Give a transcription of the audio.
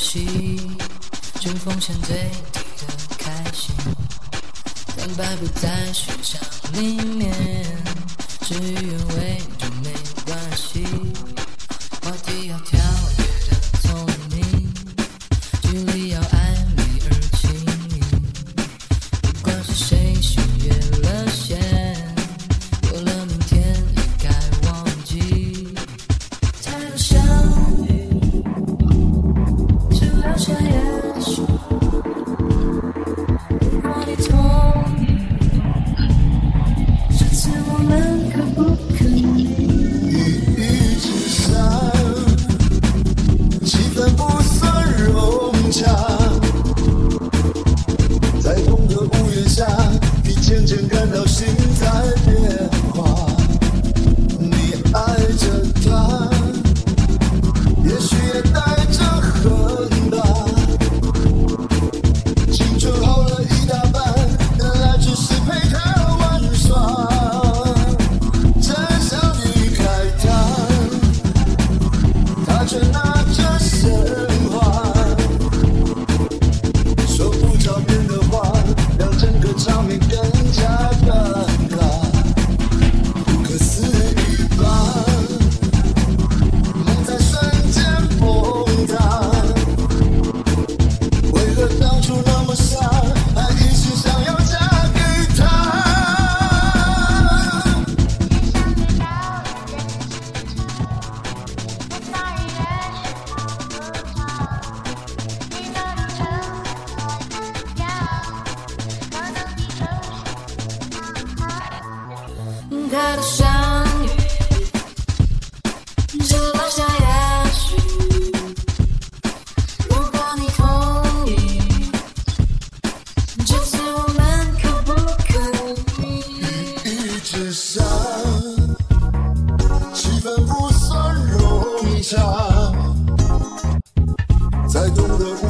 戏，针锋相对的开心，坦白不在选项里面，事与愿违就没关系。话题要跳跃的聪明，距离要暧昧而亲密。不管是谁先越了线，有了明天也该忘记。太多相 it done. 太多相遇，只留下也许。如果你同意，这次我们可不可以？一直上，气氛不算融洽，在同个屋檐下，